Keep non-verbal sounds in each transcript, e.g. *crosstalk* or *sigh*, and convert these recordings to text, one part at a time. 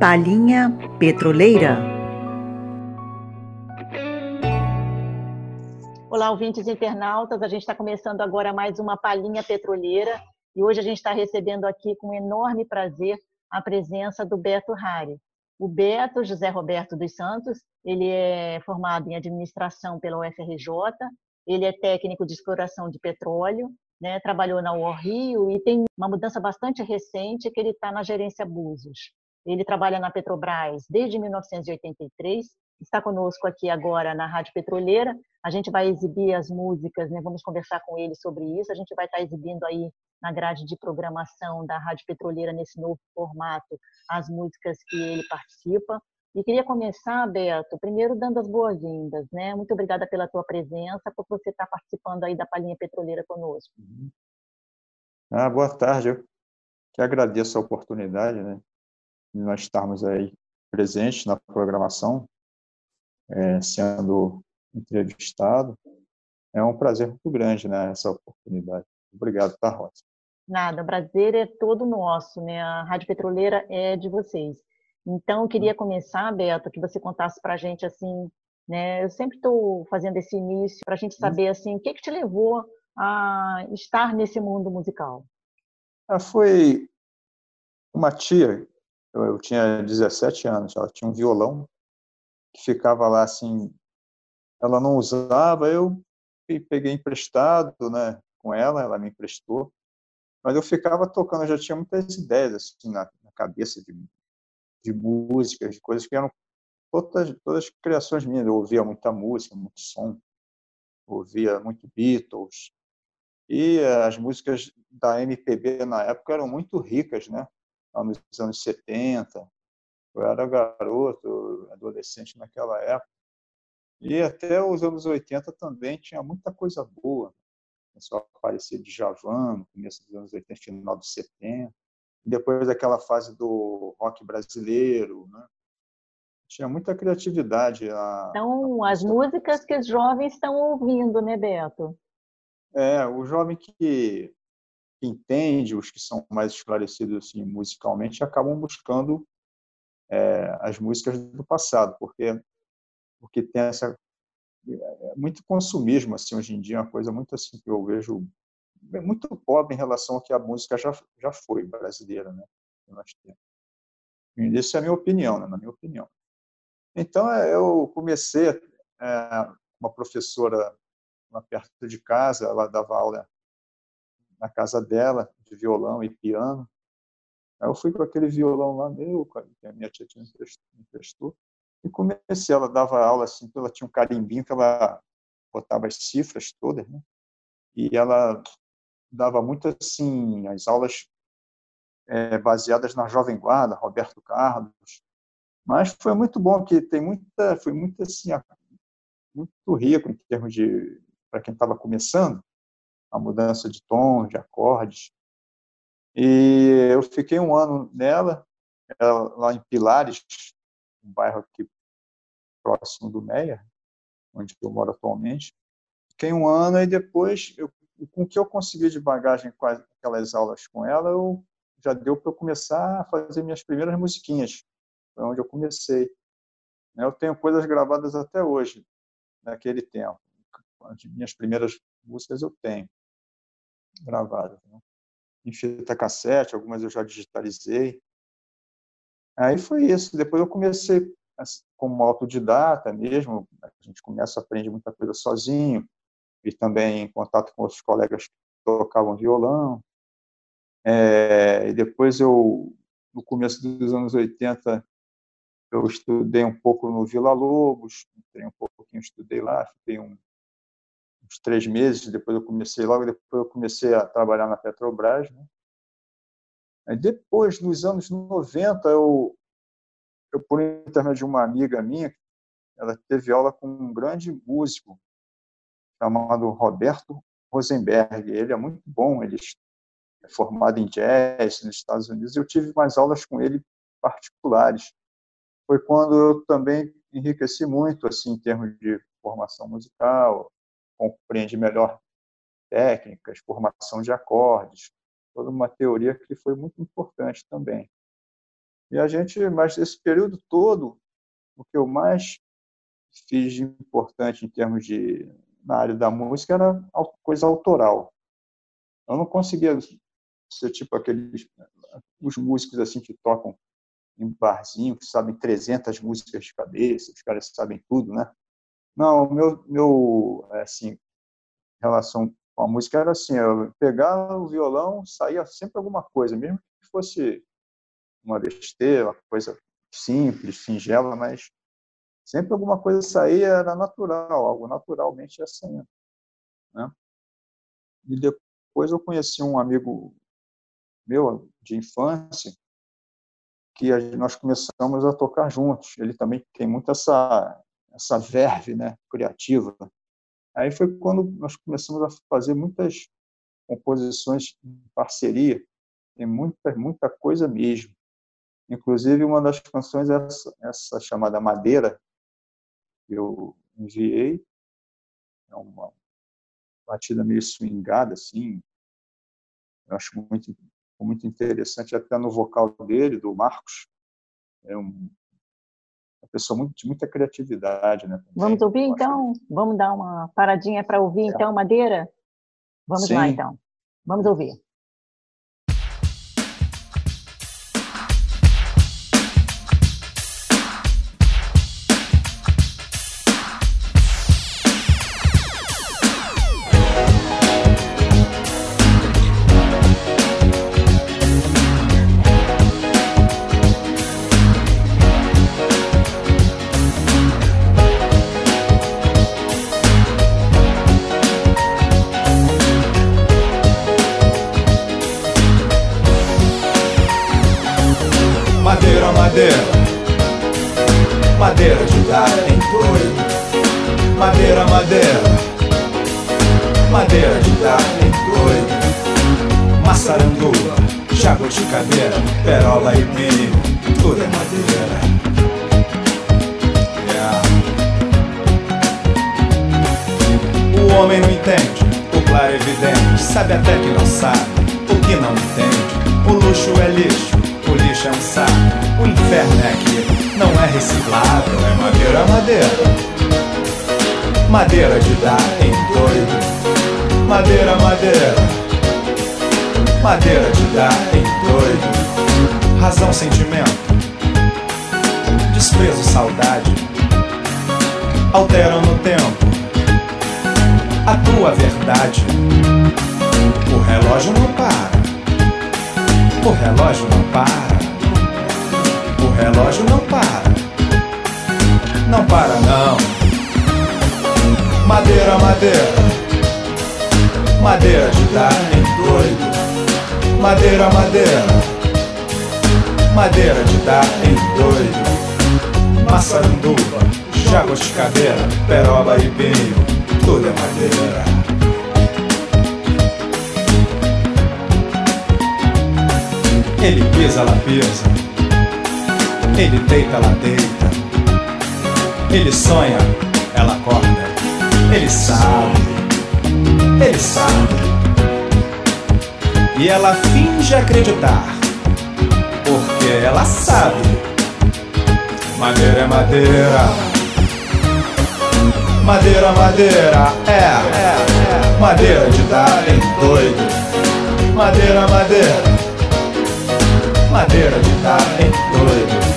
Palhinha Petroleira. Olá, ouvintes internautas. A gente está começando agora mais uma Palhinha Petroleira e hoje a gente está recebendo aqui com enorme prazer a presença do Beto Rari. O Beto José Roberto dos Santos, ele é formado em administração pela UFRJ, ele é técnico de exploração de petróleo, né, trabalhou na UOL Rio e tem uma mudança bastante recente que ele está na gerência Búzios. Ele trabalha na Petrobras desde 1983, está conosco aqui agora na Rádio Petroleira. A gente vai exibir as músicas, né? vamos conversar com ele sobre isso. A gente vai estar exibindo aí na grade de programação da Rádio Petroleira, nesse novo formato, as músicas que ele participa. E queria começar, Beto, primeiro dando as boas-vindas, né? Muito obrigada pela tua presença, por você estar participando aí da Palhinha Petroleira conosco. Uhum. Ah, boa tarde, eu que agradeço a oportunidade, né? Nós estarmos aí presentes na programação, é, sendo entrevistado. É um prazer muito grande, né? Essa oportunidade. Obrigado, tá, Rosa? Nada, o prazer é todo nosso, né? A Rádio Petroleira é de vocês. Então, eu queria começar, Beto, que você contasse para a gente, assim, né? Eu sempre estou fazendo esse início para a gente saber, assim, o que, que te levou a estar nesse mundo musical? Ah, foi uma tia, eu, eu tinha 17 anos, ela tinha um violão que ficava lá, assim, ela não usava, eu peguei emprestado, né, com ela, ela me emprestou, mas eu ficava tocando, eu já tinha muitas ideias, assim, na, na cabeça de de músicas, de coisas que eram todas, todas criações minhas. Eu ouvia muita música, muito som, ouvia muito Beatles. E as músicas da MPB na época eram muito ricas, né? Nos anos 70. Eu era garoto, adolescente naquela época. E até os anos 80 também tinha muita coisa boa. Começou a aparecer de Javan, no começo dos anos 80, final dos 70 depois daquela fase do rock brasileiro, né? Tinha muita criatividade. A, então, a as músicas que os jovens estão ouvindo, né, Beto? É, o jovem que, entende, os que são mais esclarecidos assim, musicalmente, acabam buscando é, as músicas do passado, porque porque tem essa é, muito consumismo assim hoje em dia, é uma coisa muito assim que eu vejo muito pobre em relação ao que a música já, já foi brasileira, né? Isso é a minha opinião, né? na minha opinião. Então, é, eu comecei, é, uma professora lá perto de casa, ela dava aula na casa dela, de violão e piano. Aí eu fui com aquele violão lá meu, que a minha tia tinha me emprestou, e comecei. Ela dava aula assim, ela tinha um carimbinho que ela botava as cifras todas, né? E ela dava muito assim as aulas é, baseadas na Jovem Guarda, Roberto Carlos, mas foi muito bom que tem muita, foi muito assim, muito rico em termos de para quem estava começando a mudança de tom, de acordes. E eu fiquei um ano nela, lá em Pilares, um bairro aqui próximo do Meia, onde eu moro atualmente. Fiquei um ano e depois eu com o que eu consegui de bagagem com aquelas aulas com ela, eu já deu para eu começar a fazer minhas primeiras musiquinhas. Foi onde eu comecei. Né, eu tenho coisas gravadas até hoje, naquele tempo. As minhas primeiras músicas eu tenho gravadas. Né? Em fita cassete, algumas eu já digitalizei. Aí foi isso. Depois eu comecei assim, como autodidata mesmo. A gente começa a aprender muita coisa sozinho e também em contato com outros colegas que tocavam violão. É, e depois eu, no começo dos anos 80, eu estudei um pouco no Vila Lobos, entrei um pouquinho, estudei lá, fiquei um, uns três meses, depois eu comecei, logo depois eu comecei a trabalhar na Petrobras. Né? Aí depois, nos anos 90, eu, eu, por intermédio de uma amiga minha, ela teve aula com um grande músico, chamado Roberto Rosenberg. Ele é muito bom, ele é formado em jazz nos Estados Unidos. Eu tive mais aulas com ele particulares. Foi quando eu também enriqueci muito assim em termos de formação musical, compreendi melhor técnicas, formação de acordes, toda uma teoria que foi muito importante também. E a gente, mas esse período todo, o que eu mais fiz de importante em termos de na área da música era coisa autoral. Eu não conseguia ser tipo aqueles os músicos assim que tocam em barzinho, que sabem 300 músicas de cabeça, os caras sabem tudo, né? Não, meu meu assim, relação com a música era assim, eu pegava o violão, saía sempre alguma coisa, mesmo que fosse uma besteira, uma coisa simples, singela, mas sempre alguma coisa saía era natural, algo naturalmente saindo, né? E depois eu conheci um amigo meu de infância que nós começamos a tocar juntos. Ele também tem muito essa essa verve, né, criativa. Aí foi quando nós começamos a fazer muitas composições em parceria, tem muita muita coisa mesmo. Inclusive uma das canções é essa, essa chamada Madeira que eu enviei, é uma batida meio swingada assim. Eu acho muito muito interessante até no vocal dele, do Marcos. É um, pessoa muito, de muita criatividade. Né, Vamos ouvir, então? Vamos dar uma paradinha para ouvir, então, Madeira? Vamos Sim. lá, então. Vamos ouvir. Madeira de dar em doido. Madeira, madeira. Madeira de dar em doido. Razão, sentimento. Desprezo, saudade. Alteram no tempo. A tua verdade. O relógio não para. O relógio não para. O relógio não para. Não para não. Madeira, madeira, madeira de tá dar em doido. Madeira, madeira, madeira de tá dar em doido. Massaranduba, caveira, peroba e pinho, tudo é madeira. Ele pisa, ela pisa. Ele deita, ela deita. Ele sonha, ela acorda. Ele sabe, ele sabe. E ela finge acreditar, porque ela sabe. Madeira é madeira. Madeira, madeira, é. Madeira de dar em doido. Madeira, madeira. Madeira de dar em doido.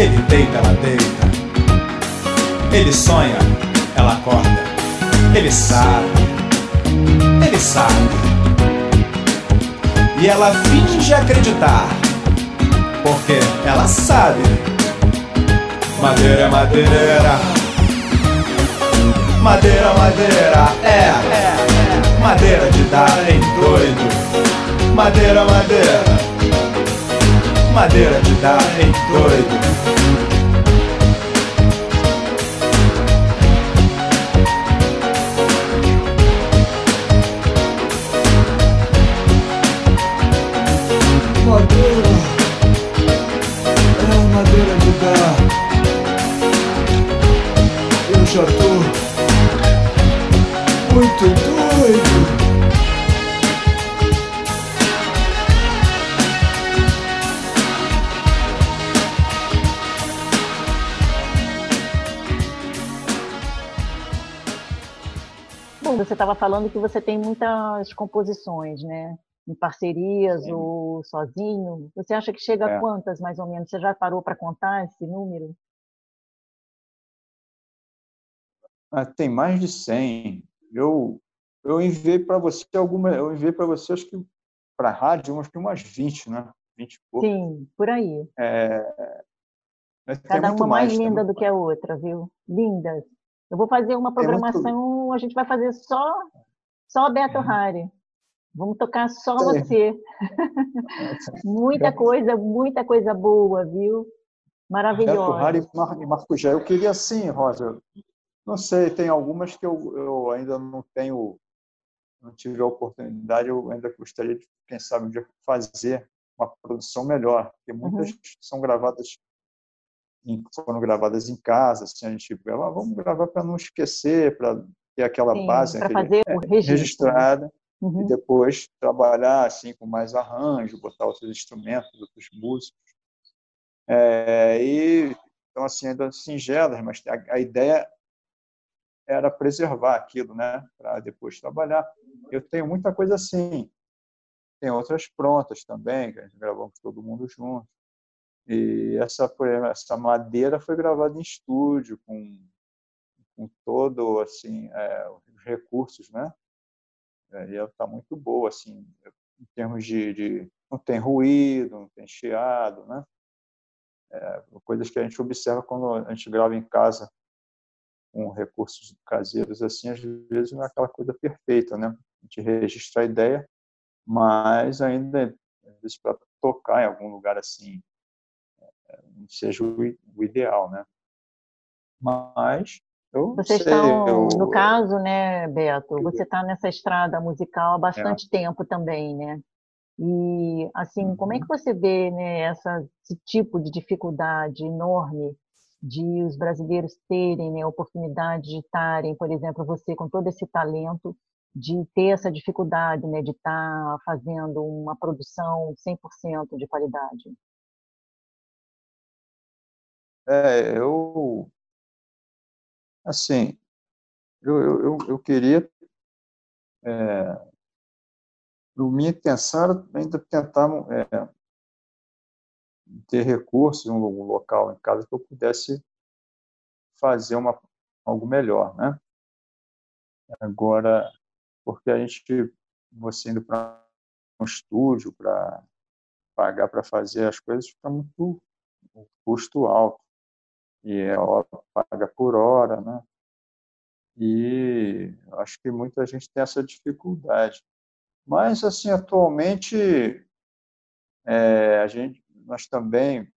Ele deita, ela deita. Ele sonha, ela acorda. Ele sabe, ele sabe. E ela finge acreditar, porque ela sabe. Madeira, madeira. Madeira, madeira, é. Madeira de dar em doido. Madeira, madeira. Madeira de dar em doido. Você estava falando que você tem muitas composições, né? Em parcerias Sim. ou sozinho. Você acha que chega É. a quantas, mais ou menos? Você já parou para contar esse número? Ah, tem mais de 100. Eu, eu enviei para você alguma, eu enviei para você, acho que para a rádio, acho que umas 20, né? 20 e pouco. Sim, por aí. É, Cada uma mais tem linda do que a outra, viu? Lindas. Eu vou fazer uma Tem a gente vai fazer só só Beto Hari. Vamos tocar só Tem. você. *laughs* Muita coisa, muita coisa boa, viu? Beto Maravilhosa. E Mar- e Marco Gé. Eu queria sim, Rosa. Não sei, tem algumas que eu, eu ainda não tenho, não tive a oportunidade, eu ainda gostaria de, quem sabe, um dia fazer uma produção melhor, porque muitas Uhum. são gravadas, foram gravadas em casa, assim, a gente ah, vamos gravar para não esquecer, para ter aquela Sim, base, aquele- fazer o registro. né? registrada, e Uhum. depois trabalhar assim com mais arranjo, botar outros instrumentos, outros músicos. É, e então assim ainda singelas, mas a, a ideia era preservar aquilo, né, para depois trabalhar. Eu tenho muita coisa assim. Tem outras prontas também, que a gente gravamos todo mundo junto. E essa essa madeira foi gravada em estúdio com com todo assim é, os recursos, né? É, e ela está muito boa, assim, em termos de, de, não tem ruído, não tem chiado, né? É, coisas que a gente observa quando a gente grava em casa com recursos caseiros, assim, às vezes não é aquela coisa perfeita, né? A gente registra a ideia, mas ainda, vezes, para tocar em algum lugar assim, é, não seja o ideal, né? Mas eu Vocês sei, estão, eu, no caso, né, Beto, você está nessa estrada musical há É. bastante tempo também, né? E, assim, como é Uhum. que você vê, né, essa, esse tipo de dificuldade enorme de os brasileiros terem, né, a oportunidade de estarem, por exemplo, você com todo esse talento, de ter essa dificuldade, né, de estar fazendo uma produção 100% de qualidade? É, eu assim, eu, eu, eu- queria é, minha intenção era ainda tentar é, ter recursos lo- um local em casa que eu pudesse fazer uma algo melhor, né? Agora, porque a gente você indo para um estúdio para pagar para fazer as coisas fica muito um custo alto e é hora, paga por hora, né? E acho que muita gente tem essa dificuldade. Mas assim, atualmente é, a gente nós também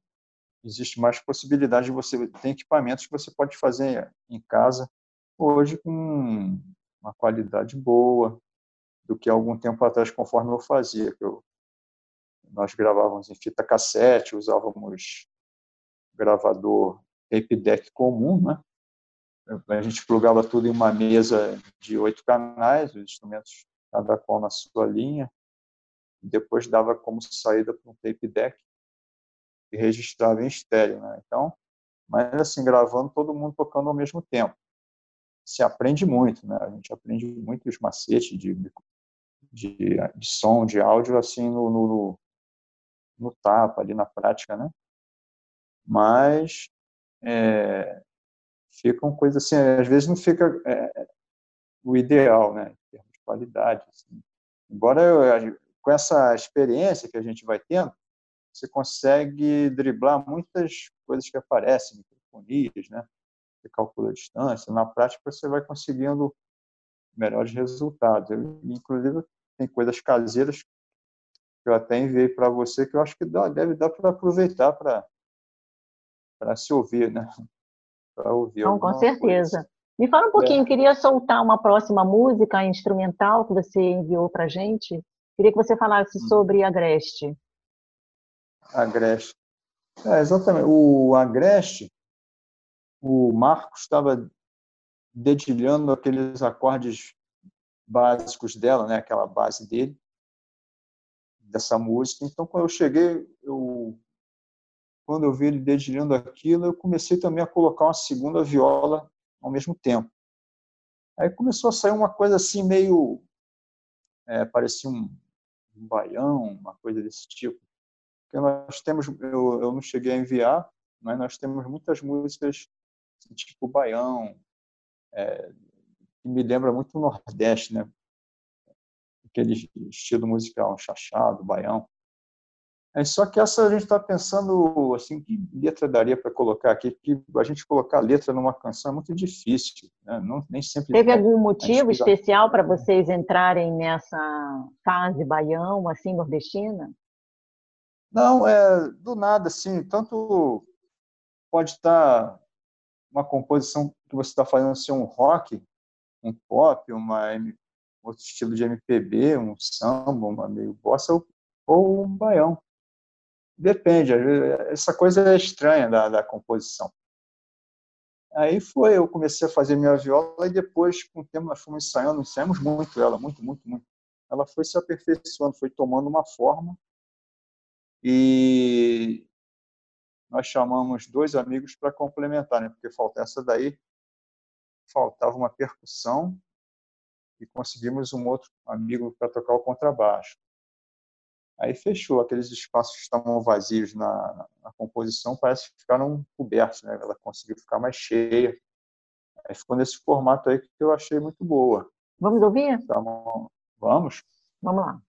existe mais possibilidade de você ter equipamentos que você pode fazer em casa hoje com uma qualidade boa do que algum tempo atrás, conforme eu fazia. Eu, nós gravávamos em fita cassete, usávamos gravador tape deck comum, né? A gente plugava tudo em uma mesa de oito canais, os instrumentos cada qual na sua linha, e depois dava como saída para um tape deck e registrava em estéreo, né? Então, mas assim, gravando todo mundo tocando ao mesmo tempo. Se aprende muito, né? A gente aprende muito os macetes de, de, de som, de áudio, assim, no, no, no tapa, ali na prática, né? Mas é, ficam coisas assim, às vezes não fica é, o ideal, né? Em termos de qualidade. Assim. Embora eu, com essa experiência que a gente vai tendo, você consegue driblar muitas coisas que aparecem, microfonias, né? Você calcula a distância. Na prática, você vai conseguindo melhores resultados. Eu, inclusive, tem coisas caseiras que eu até enviei para você que eu acho que dá, deve dar para aproveitar para para se ouvir, né? *laughs* Para ouvir. Não, com certeza. Coisa. Me fala um pouquinho, é. queria soltar uma próxima música instrumental que você enviou para gente. Queria que você falasse hum. sobre Agreste. Agreste. É, exatamente. O Agreste, o Marcos estava dedilhando aqueles acordes básicos dela, né, aquela base dele, dessa música. Então, quando eu cheguei, eu, quando eu vi ele dedilhando aquilo, eu comecei também a colocar uma segunda viola ao mesmo tempo. Aí começou a sair uma coisa assim meio é, parecia um, um baião, uma coisa desse tipo. Porque nós temos, eu, eu não cheguei a enviar, mas nós temos muitas músicas assim, tipo baião, é, que me lembra muito o Nordeste, né? Aquele estilo musical, chachado, baião. É, só que essa a gente está pensando assim que letra daria para colocar aqui, que a gente colocar letra numa canção é muito difícil, né? não, nem sempre. Teve algum motivo especial para vocês entrarem nessa fase baião, assim nordestina? Não, é do nada assim. Tanto pode estar uma composição que você está fazendo ser um rock, um pop, uma outro estilo de MPB, um samba, uma meio bossa ou um baião. Depende, essa coisa é estranha da, da composição. Aí foi, eu comecei a fazer minha viola e depois, com o tempo, nós fomos ensaiando, ensaiamos muito ela, muito, muito, muito. Ela foi se aperfeiçoando, foi tomando uma forma e nós chamamos dois amigos para complementar, né? porque falta essa daí, faltava uma percussão e conseguimos um outro amigo para tocar o contrabaixo. Aí fechou, aqueles espaços que estavam vazios na, na composição parece que ficaram cobertos, né? ela conseguiu ficar mais cheia. Aí ficou nesse formato aí que eu achei muito boa. Vamos ouvir? Então, vamos? Vamos lá.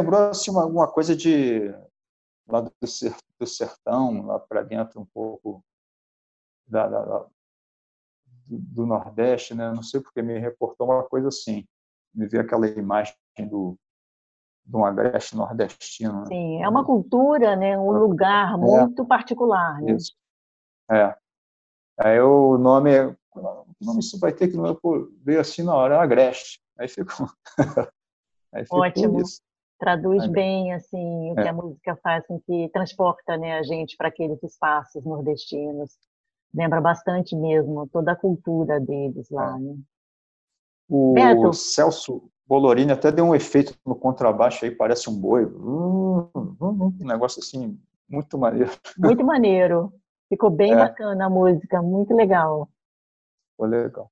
Lembrou assim, uma, alguma coisa de lá do, do sertão, lá para dentro um pouco da, da, da, do, do, Nordeste, né? Não sei porque me reportou uma coisa assim. Me veio aquela imagem do de um agreste nordestino. Né? Sim, é uma cultura, né? Um lugar é. muito particular, né? Isso. É. Aí o nome é, o nome isso vai ter que não veio assim na hora, é Agreste. Aí ficou. *laughs* Aí ficou Ótimo. Isso. Traduz bem assim o que é. a música faz com que transporta né, a gente para aqueles espaços nordestinos. Lembra bastante mesmo toda a cultura deles lá. É. Né? O Beto. Celso Bolorini até deu um efeito no contrabaixo aí, parece um boi. um negócio assim, muito maneiro. Muito maneiro. Ficou bem é. bacana a música, muito legal. Foi legal.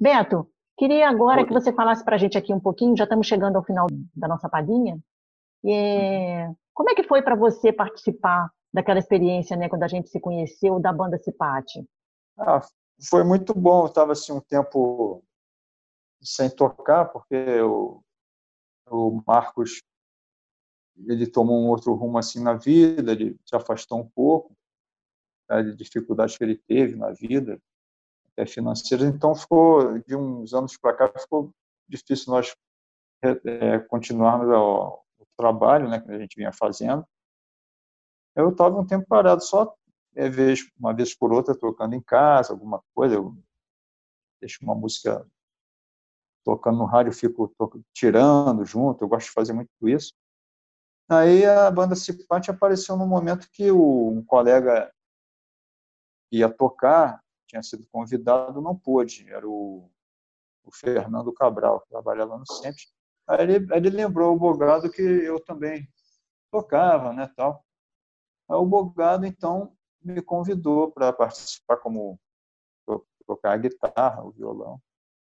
Beto, queria agora que você falasse para a gente aqui um pouquinho, já estamos chegando ao final da nossa palhinha. E, como é que foi para você participar daquela experiência, né, quando a gente se conheceu, da banda Cipate? Ah, foi muito bom. Estava assim um tempo sem tocar, porque o, o Marcos ele tomou um outro rumo assim na vida, ele se afastou um pouco né, de dificuldades que ele teve na vida, financeiras. Então ficou de uns anos para cá ficou difícil nós é, continuarmos o, o, trabalho, né, que a gente vinha fazendo. Eu estava um tempo parado, só é, vez, uma vez por outra tocando em casa, alguma coisa. Eu deixo uma música tocando no rádio, fico tirando junto, eu gosto de fazer muito isso. Aí a banda Cipate apareceu no momento que o, um colega ia tocar, tinha sido convidado, não pôde, era o, o Fernando Cabral, que trabalha lá no Sempre. Aí ele, ele lembrou o Bogado que eu também tocava, né, tal. Aí o Bogado, então, me convidou para participar como tocar a guitarra, o violão.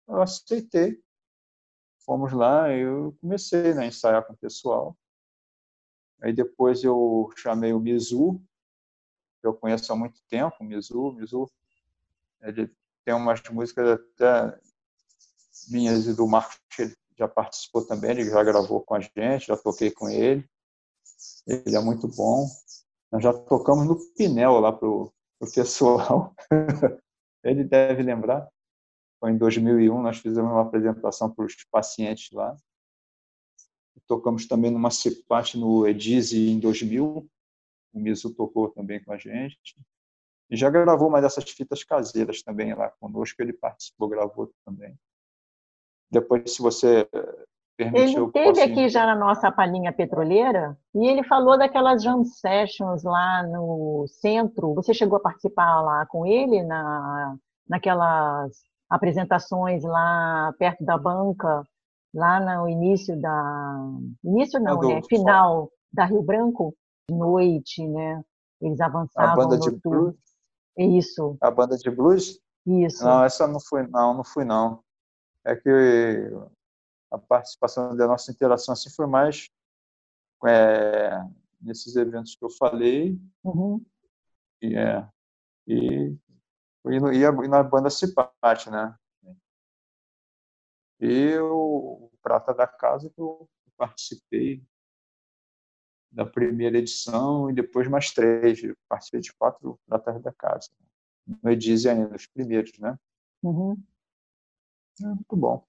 Eu aceitei fomos lá, eu comecei né, a ensaiar com o pessoal. Aí depois eu chamei o Mizu, que eu conheço há muito tempo, o Mizu. O Mizu ele tem umas músicas até minhas e do Marcos, ele já participou também, ele já gravou com a gente, já toquei com ele. Ele é muito bom. Nós já tocamos no Pinel lá pro, pro pessoal. *laughs* ele deve lembrar. Foi em 2001, nós fizemos uma apresentação para os pacientes lá. Tocamos também numa CIPAT no Edize em 2000. O Miso tocou também com a gente. E já gravou uma dessas fitas caseiras também lá conosco. Ele participou, gravou também. Depois, se você permitiu... Ele esteve aqui já na nossa palhinha petroleira e ele falou daquelas jam sessions lá no centro. Você chegou a participar lá com ele na, naquelas apresentações lá perto da banca, lá no início da. Início não, né? Final da Rio Branco, noite, né? Eles avançavam. A banda de blues? Isso. A banda de blues? Isso. Não, essa não foi, não, não fui, não. É que a participação da nossa interação assim foi mais é, nesses eventos que eu falei. Uhum. E, é, e e, no, e, a, e na banda Cipate, né? E o, o Prata da Casa que eu participei da primeira edição e depois mais três. Participei de quatro Pratas da Casa. No Edize ainda, os primeiros, né? Uhum. É muito bom.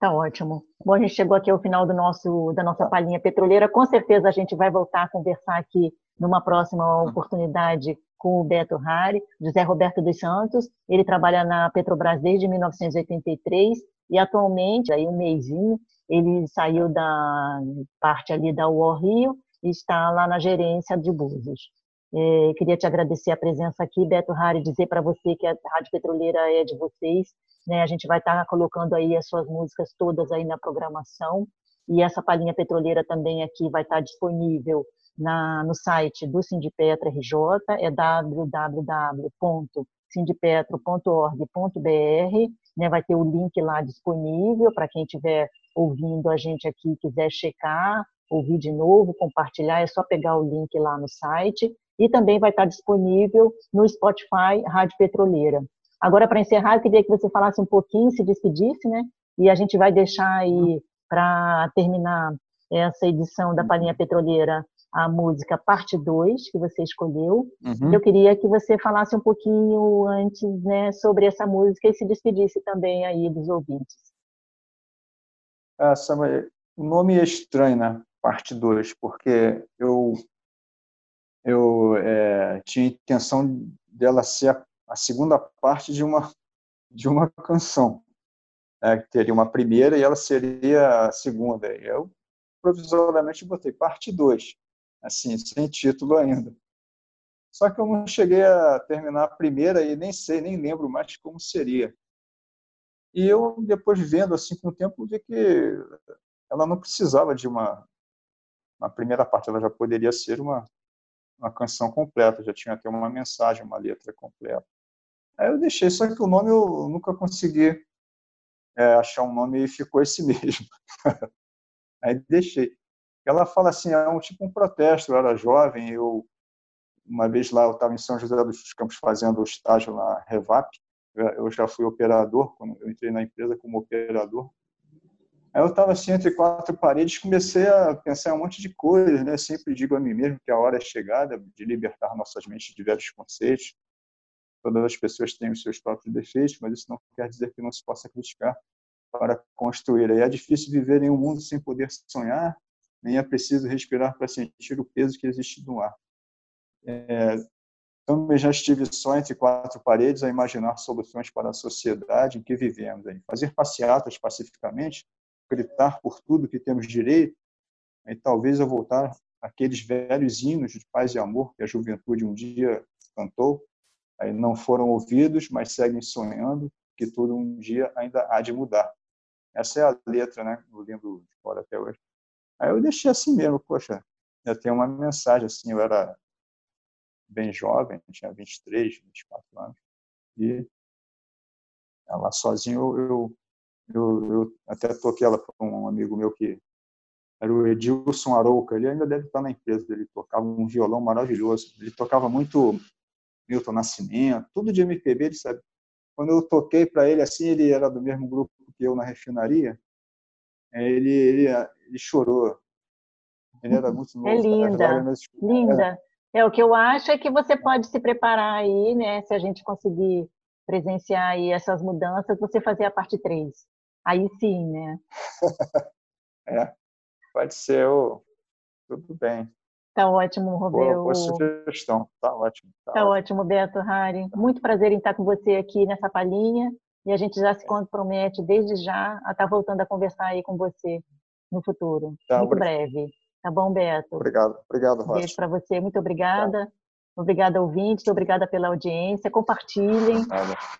Tá ótimo. Bom, a gente chegou aqui ao final do nosso, da nossa palhinha petroleira. Com certeza a gente vai voltar a conversar aqui numa próxima oportunidade com o Beto Rari, José Roberto dos Santos. Ele trabalha na Petrobras desde 1983 e atualmente, aí um mêsinho, ele saiu da parte ali da UOL Rio está lá na gerência de Búzios. É, queria te agradecer a presença aqui, Beto Rari, dizer para você que a Rádio Petroleira é de vocês. Né? A gente vai estar tá colocando aí as suas músicas todas aí na programação e essa palhinha petroleira também aqui vai estar tá disponível na, no site do Sindipetra RJ, é www.sindipetro.org.br, né, vai ter o link lá disponível para quem estiver ouvindo a gente aqui quiser checar, ouvir de novo, compartilhar, é só pegar o link lá no site e também vai estar disponível no Spotify Rádio Petroleira. Agora, para encerrar, eu queria que você falasse um pouquinho, se despedisse, né? E a gente vai deixar aí para terminar essa edição da Palhinha Petroleira a música Parte 2, que você escolheu. Uhum. Eu queria que você falasse um pouquinho antes né, sobre essa música e se despedisse também aí dos ouvintes. Essa, o nome é estranho, né? Parte 2, porque eu, eu é, tinha intenção dela ser a, a, segunda parte de uma, de uma canção. Né? Teria uma primeira e ela seria a segunda. Eu provisoriamente botei parte 2, assim, sem título ainda. Só que eu não cheguei a terminar a primeira e nem sei, nem lembro mais como seria. E eu, depois vendo assim com o tempo, vi que ela não precisava de uma, uma primeira parte, ela já poderia ser uma, uma canção completa, já tinha até uma mensagem, uma letra completa. Aí eu deixei, só que o nome eu nunca consegui é, achar um nome e ficou esse *laughs* mesmo. Aí deixei. Ela fala assim, é um tipo um protesto, eu era jovem, eu uma vez lá eu estava em São José dos Campos fazendo o estágio na Revap, eu já fui operador, quando eu entrei na empresa como operador. Aí eu estava assim entre quatro paredes, comecei a pensar um monte de coisas, né? Sempre digo a mim mesmo que a hora é chegada de libertar nossas mentes de velhos conceitos. Todas as pessoas têm os seus próprios defeitos, mas isso não quer dizer que não se possa criticar para construir. É difícil viver em um mundo sem poder sonhar, nem é preciso respirar para sentir o peso que existe no ar. É, também já estive só entre quatro paredes a imaginar soluções para a sociedade em que vivemos. Aí. Fazer passeatas pacificamente, gritar por tudo que temos direito, e talvez eu voltar aqueles velhos hinos de paz e amor que a juventude um dia cantou, aí não foram ouvidos, mas seguem sonhando que tudo um dia ainda há de mudar. Essa é a letra, né? Eu lembro de fora até hoje. Aí eu deixei assim mesmo, poxa, eu tenho uma mensagem assim, eu era bem jovem, tinha 23, 24 anos, e ela sozinho eu, eu, eu até toquei ela para um amigo meu que era o Edilson Arouca, ele ainda deve estar na empresa dele, tocava um violão maravilhoso, ele tocava muito Milton Nascimento, tudo de MPB, ele sabe. Quando eu toquei para ele assim, ele era do mesmo grupo que eu na refinaria, ele, ele, ele chorou. Ele era muito novo. É linda, linda. É, o que eu acho é que você pode se preparar aí, né? Se a gente conseguir presenciar aí essas mudanças, você fazer a parte 3. Aí sim, né? *laughs* é, pode ser. Oh, tudo bem. Tá ótimo, Roberto. Boa, boa sugestão, tá ótimo. Tá, tá ótimo. ótimo, Beto Hari. Muito prazer em estar com você aqui nessa palhinha. E a gente já se compromete desde já a estar voltando a conversar aí com você no futuro. Tá, Muito obrigado. breve. Tá bom, Beto? Obrigado, obrigado, Rocha. Beijo para você, muito obrigada. Tá. Obrigada, ouvintes, obrigada pela audiência. Compartilhem,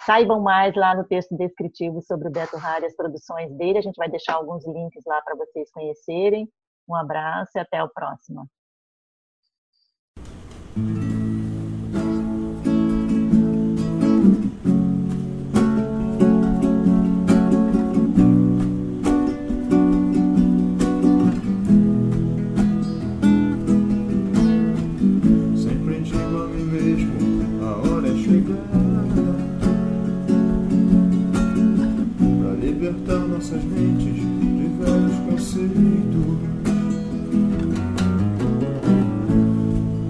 saibam mais lá no texto descritivo sobre o Beto Rari, as produções dele. A gente vai deixar alguns links lá para vocês conhecerem. Um abraço e até o próximo. Nossas mentes de velhos conceitos.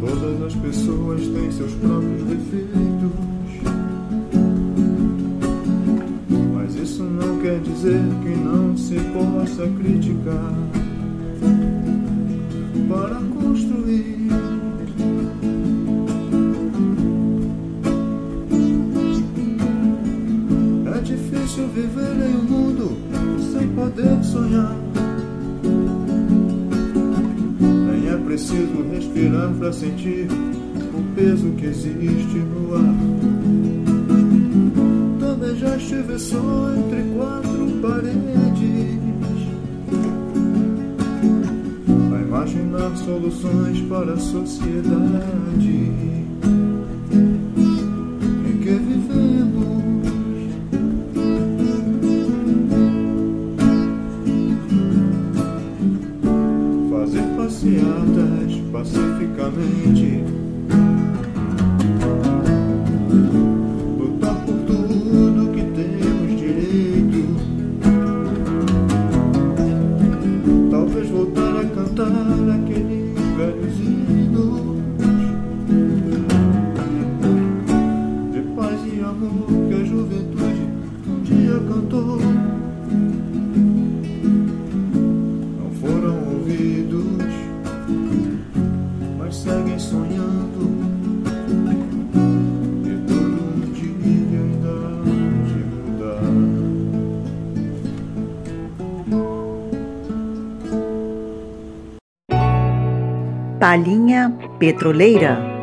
Todas as pessoas têm seus próprios defeitos. Mas isso não quer dizer que não se possa criticar para sentir o peso que existe no ar. Também já estive só entre quatro paredes. A imaginar soluções para a sociedade. Pacificamente. Palhinha Petroleira.